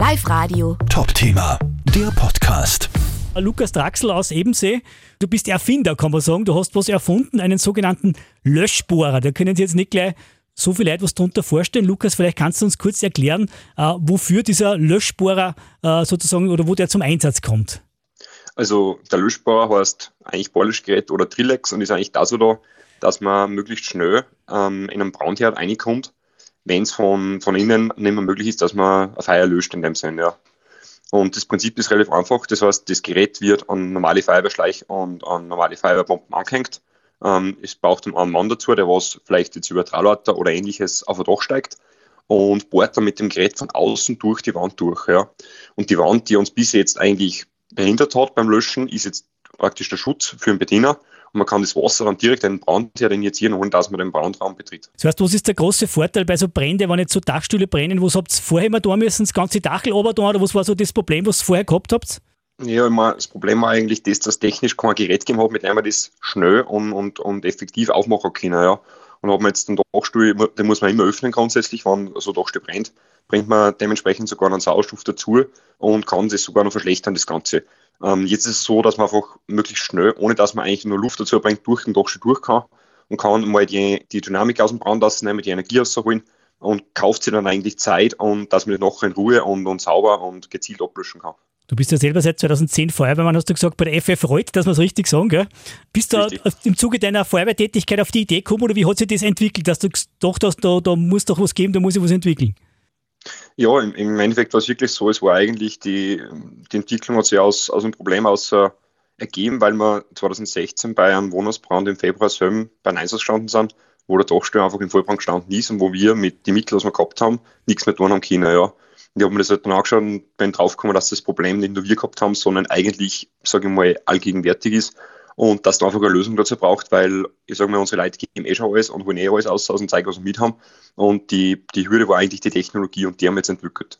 Live Radio. Top-Thema, der Podcast. Lukas Draxel aus Ebensee. Du bist Erfinder, kann man sagen. Du hast was erfunden, einen sogenannten Löschbohrer. Da können Sie jetzt nicht gleich so viel Leute was darunter vorstellen. Lukas, vielleicht kannst du uns kurz erklären, äh, wofür dieser Löschbohrer äh, sozusagen oder wo der zum Einsatz kommt. Also der Löschbohrer heißt eigentlich Bohrlöschgerät oder Trillex und ist eigentlich dazu da, dass man möglichst schnell ähm, in einen Brandherd reinkommt, wenn es von, von innen nicht mehr möglich ist, dass man ein Feuer löscht in dem Sinne. Ja. Und das Prinzip ist relativ einfach. Das heißt, das Gerät wird an normale Feuerwehrschleich und an normale Feuerwehrbomben angehängt. Ähm, es braucht einen Mann dazu, der was vielleicht jetzt über Trauleiter oder ähnliches auf ein Dach steigt und bohrt dann mit dem Gerät von außen durch die Wand durch. Ja. Und die Wand, die uns bis jetzt eigentlich behindert hat beim Löschen, ist jetzt praktisch der Schutz für den Bediener und man kann das Wasser dann direkt in den Brandherd injizieren, ohne dass man den Brandraum betritt. Das heißt, was ist der große Vorteil bei so Bränden, wenn jetzt so Dachstühle brennen? Was habt ihr vorher immer da müssen, das ganze Dachel runter da, oder was war so das Problem, was ihr vorher gehabt habt? Ja, meine, das Problem war eigentlich das, dass technisch kein Gerät gegeben hat, mit dem man das schnell und, und, und effektiv aufmachen können. Ja. Und hat man jetzt den Dachstuhl, den muss man immer öffnen grundsätzlich, wenn so ein Dachstuhl brennt, bringt man dementsprechend sogar einen Sauerstoff dazu und kann das sogar noch verschlechtern, das Ganze. Ähm, jetzt ist es so, dass man einfach möglichst schnell, ohne dass man eigentlich nur Luft dazu bringt, durch den Dachstuhl durch kann und kann mal die, die Dynamik aus dem Brand rausnehmen, die Energie rausholen und kauft sich dann eigentlich Zeit und dass man das nachher in Ruhe und, und sauber und gezielt ablöschen kann. Du bist ja selber seit 2010 Feuerwehrmann, hast du gesagt, bei der FF Reut, dass wir es richtig sagen, gell? Bist du im Zuge deiner Feuerwehrtätigkeit auf die Idee gekommen oder wie hat sich das entwickelt, dass du gedacht hast, da, da muss doch was geben, da muss ich was entwickeln? Ja, im, im Endeffekt war es wirklich so, es war eigentlich die, die Entwicklung hat sich aus, aus einem Problem aus äh, ergeben, weil wir 2016 bei einem Wohnhausbrand im Februar selben bei Einsatz gestanden sind, wo der Dachstuhl einfach im Vollbrand gestanden ist und wo wir mit den Mitteln, was wir gehabt haben, nichts mehr tun haben können. Ja. Ich habe mir das halt dann angeschaut und bin draufgekommen, dass das Problem nicht nur wir gehabt haben, sondern eigentlich, sage ich mal, allgegenwärtig ist und dass da einfach eine Lösung dazu braucht, weil ich sage mal, unsere Leute geben eh schon alles und holen eh alles aus, dem Zeug, was wir mit haben. Und die, die Hürde war eigentlich die Technologie und die haben wir jetzt entwickelt.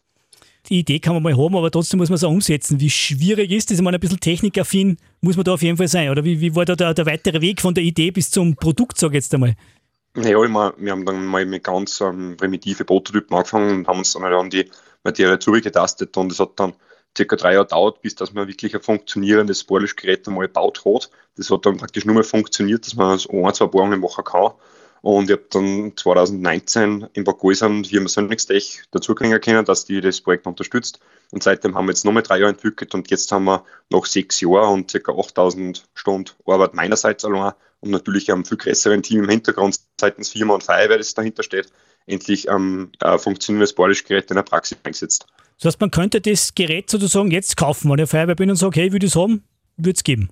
Die Idee kann man mal haben, aber trotzdem muss man es auch umsetzen. Wie schwierig ist das? Ich meine, ein bisschen technikaffin muss man da auf jeden Fall sein. Oder wie, wie war da der, der weitere Weg von der Idee bis zum Produkt, sage ich jetzt einmal? Naja, ich wir haben dann mal mit ganz ähm, primitive Prototypen angefangen und haben uns dann halt an die Materie zugetastet und es hat dann circa drei Jahre dauert, bis dass man wirklich ein funktionierendes Bohrlöschgerät einmal gebaut hat. Das hat dann praktisch nur mehr funktioniert, dass man so ein, zwei Bohrungen machen kann. Und ich habe dann 2019 in Bad Gäusern Firma Sonnextech dazukriegen können, dass die das Projekt unterstützt. Und seitdem haben wir jetzt nochmal drei Jahre entwickelt und jetzt haben wir nach sechs Jahren und circa 8000 Stunden Arbeit meinerseits allein und natürlich einem viel größeren Team im Hintergrund seitens Firma und Feuerwehr, das dahinter steht, endlich ähm, ein funktionierendes Bohrlöschgerät in der Praxis eingesetzt. Das heißt, man könnte das Gerät sozusagen jetzt kaufen, wenn ich Feuerwehr bin und sage, hey, ich würde es haben, würde es geben.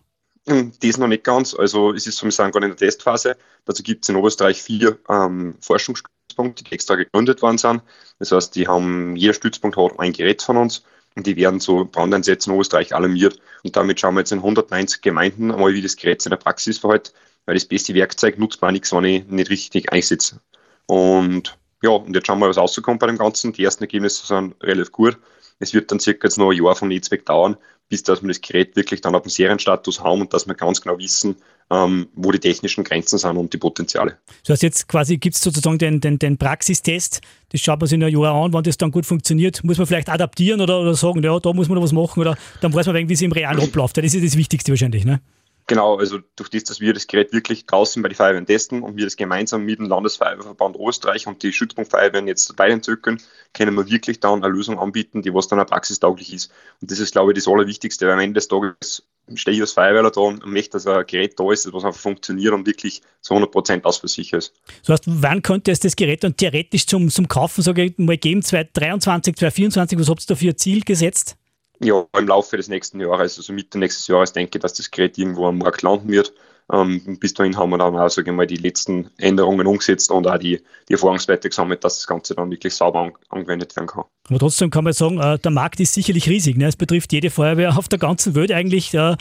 Das noch nicht ganz. Also es ist sozusagen gerade in der Testphase. Dazu gibt es in Oberösterreich vier ähm, Forschungsstützpunkte, die extra gegründet worden sind. Das heißt, die haben, jeder Stützpunkt hat ein Gerät von uns und die werden so Brandeinsätze in Oberösterreich alarmiert. Und damit schauen wir jetzt in 190 Gemeinden einmal, wie das Gerät in der Praxis verhält, weil das beste Werkzeug nutzt man nichts, wenn ich nicht richtig einsetze. Und ja, und jetzt schauen wir, was rauskommt bei dem Ganzen. Die ersten Ergebnisse sind relativ gut. Es wird dann circa jetzt noch ein Jahr vom Netzwerk dauern, bis dass wir das Gerät wirklich dann auf dem Serienstatus haben und dass wir ganz genau wissen, ähm, wo die technischen Grenzen sind und die Potenziale. Das heißt, jetzt quasi gibt es sozusagen den, den, den Praxistest, das schaut man sich in einem Jahr an, wenn das dann gut funktioniert, muss man vielleicht adaptieren oder, oder sagen, ja, da muss man noch was machen oder dann weiß man, wie es im Realen abläuft. Das ist das Wichtigste wahrscheinlich. Ne? Genau, also durch das, dass wir das Gerät wirklich draußen bei den Feuerwehren testen und wir das gemeinsam mit dem Landesfeuerwehrverband Österreich und die Schützpunktfeuerwehren jetzt weiterentwickeln, können wir wirklich dann eine Lösung anbieten, die was dann auch praxistauglich ist. Und das ist, glaube ich, das Allerwichtigste, weil am Ende des Tages stehe ich als Feuerwehrler da und möchte, dass ein Gerät da ist, was einfach funktioniert und wirklich zu 100 Prozent ausversichert ist. Das heißt, wann könnte es das Gerät dann theoretisch zum, zum Kaufen, sage ich mal, geben? 2023, 2024, was habt ihr da für ein Ziel gesetzt? Ja, im Laufe des nächsten Jahres, also Mitte nächstes Jahres, denke ich, dass das Gerät irgendwo am Markt landen wird. Ähm, bis dahin haben wir dann auch, sage ich mal, die letzten Änderungen umgesetzt und auch die, die Erfahrungswerte gesammelt, dass das Ganze dann wirklich sauber an, angewendet werden kann. Aber trotzdem kann man sagen, äh, der Markt ist sicherlich riesig. Ne? Es betrifft jede Feuerwehr auf der ganzen Welt eigentlich, äh,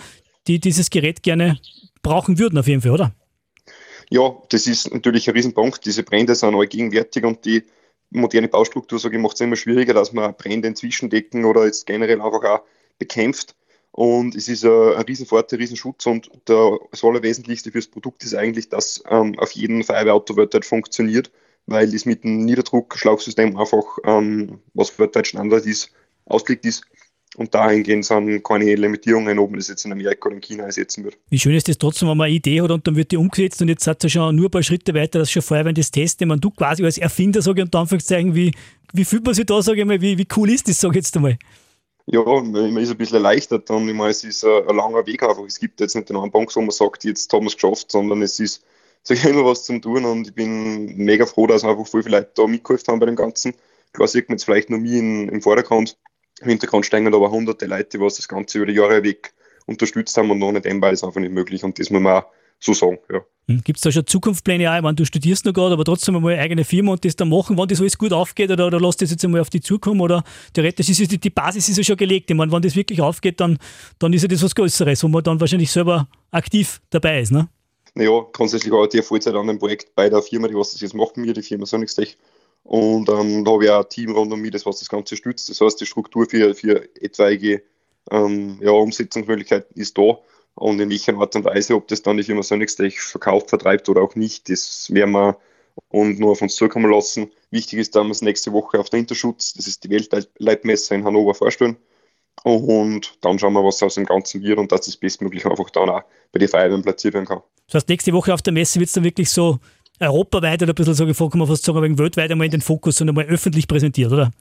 die dieses Gerät gerne brauchen würden, auf jeden Fall, oder? Ja, das ist natürlich ein Riesenpunkt. Diese Brände sind allgegenwärtig und die moderne Baustruktur, sage ich, macht es immer schwieriger, dass man Brände inzwischen decken oder jetzt generell einfach auch bekämpft. Und es ist ein, Riesenvorteil, ein Riesenschutz und das Allerwesentlichste fürs Produkt ist eigentlich, dass ähm, auf jedem Feuerwehrauto weltweit funktioniert, weil das mit dem Niederdruckschlauchsystem einfach, ähm, was weltweit Standard ist, ausgelegt ist. Und dahingehend sind keine Limitierungen, ob man das jetzt in Amerika oder in China einsetzen wird. Wie schön ist das trotzdem, wenn man eine Idee hat und dann wird die umgesetzt und jetzt hat es schon nur ein paar Schritte weiter, dass schon vorher, wenn das testen, man du quasi als Erfinder, sage ich unter Anführungszeichen, wie, wie fühlt man sich da, sage ich mal, wie, wie cool ist das, sage ich jetzt einmal? Ja, man ist ein bisschen erleichtert und ich meine, es ist ein, ein langer Weg einfach. Es gibt jetzt nicht den Punkt, wo man sagt, jetzt haben wir es geschafft, sondern es ist sag ich, immer was zum tun und ich bin mega froh, dass einfach viele Leute da mitgeholfen haben bei dem Ganzen. Klar sieht man jetzt vielleicht nur mich in, im Vordergrund, im Hintergrund stehen aber hunderte Leute, die das Ganze über die Jahre weg unterstützt haben und ohne dem war es einfach nicht möglich und das muss man auch so sagen. Ja. Hm, Gibt es da schon Zukunftspläne auch? Ich meine, du studierst noch gerade, aber trotzdem einmal eine eigene Firma und das dann machen, wenn das alles gut aufgeht oder, oder lässt das jetzt einmal auf die zukommen oder theoretisch ist die, die Basis ist ja schon gelegt. Ich meine, wenn das wirklich aufgeht, dann, dann ist ja das was Größeres, wo man dann wahrscheinlich selber aktiv dabei ist, ne? Naja, grundsätzlich arbeite ich Vollzeit an einem Projekt bei der Firma, die was das jetzt macht mir, die Firma Sonixtech. Und ähm, da habe ich auch ein Team rund um mich, das was das Ganze stützt. Das heißt, die Struktur für, für etwaige ähm, ja, Umsetzungsmöglichkeiten ist da. Und in welcher Art und Weise, ob das dann die Firma Sonixtech verkauft, vertreibt oder auch nicht, das werden wir und nur auf uns zukommen lassen. Wichtig ist, dass wir es nächste Woche auf der Interschutz, das ist die Weltleitmesse in Hannover, vorstellen. Und dann schauen wir, was aus dem Ganzen wird und dass das bestmöglich einfach dann auch bei den Feiern platziert werden kann. Das heißt, nächste Woche auf der Messe wird es dann wirklich so europaweit oder ein bisschen, sage ich, kann man fast sagen, wegen weltweit einmal in den Fokus und einmal öffentlich präsentiert, oder?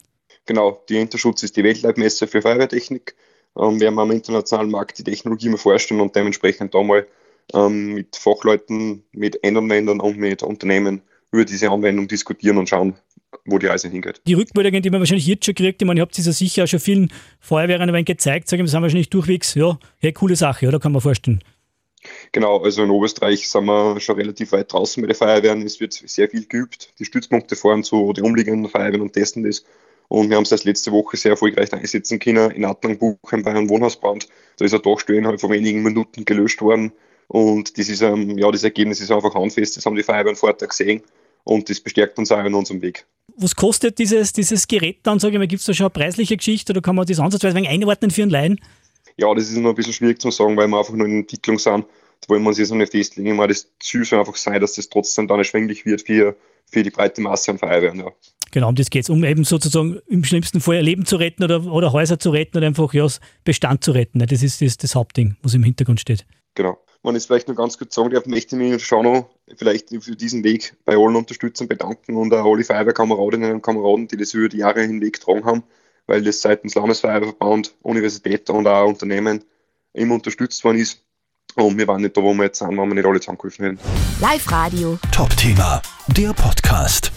Genau, die Interschutz ist die Weltleitmesse für Feuerwehrtechnik. Ähm, werden wir am internationalen Markt die Technologie mal vorstellen und dementsprechend da mal ähm, mit Fachleuten, mit Endanwendern und mit Unternehmen über diese Anwendung diskutieren und schauen, wo die Reise hingeht. Die Rückmeldungen, die man wahrscheinlich jetzt schon kriegt, ich meine, habt es ja sicher auch schon vielen Feuerwehren gezeigt, sagen wir, das haben wahrscheinlich durchwegs, ja, hey, coole Sache, oder kann man vorstellen. Genau, also in Oberösterreich sind wir schon relativ weit draußen mit den Feuerwehren. Es wird sehr viel geübt. Die Stützpunkte fahren zu den umliegenden Feuerwehren und testen das. Und wir haben es erst letzte Woche sehr erfolgreich einsetzen können in Adlangbuchen bei einem Wohnhausbrand. Da ist ein Dachstuhl innerhalb von wenigen Minuten gelöscht worden. Und das ist, ähm, ja, das Ergebnis ist einfach handfest. Das haben die Feuerwehren vorher gesehen. Und das bestärkt uns auch in unserem Weg. Was kostet dieses, dieses Gerät dann, gibt es da schon eine preisliche Geschichte oder kann man das ansatzweise einordnen für einen Laien? Ja, das ist noch ein bisschen schwierig zu sagen, weil wir einfach nur in Entwicklung sind. Da wollen wir uns jetzt noch nicht festlegen. Ich meine, das Ziel soll einfach sein, dass das trotzdem dann erschwinglich wird für, für die breite Masse an Feuerwehren. Ja. Genau, um das geht es, um eben sozusagen im schlimmsten Fall Leben zu retten oder, oder Häuser zu retten oder einfach ja, Bestand zu retten. Das ist das, das Hauptding, was im Hintergrund steht. Genau. Wenn ich es vielleicht noch ganz kurz sagen darf, möchte ich mich schon noch vielleicht für diesen Weg bei allen Unterstützern bedanken und auch alle Feuerwehrkameradinnen und Kameraden, die das über die Jahre hinweg getragen haben, weil das seitens Landesfeuerwehrverband, Universität und auch Unternehmen immer unterstützt worden ist. Und wir waren nicht da, wo wir jetzt sind, wenn wir nicht alle zusammengeholfen hätten. Live Radio. Top Thema, der Podcast.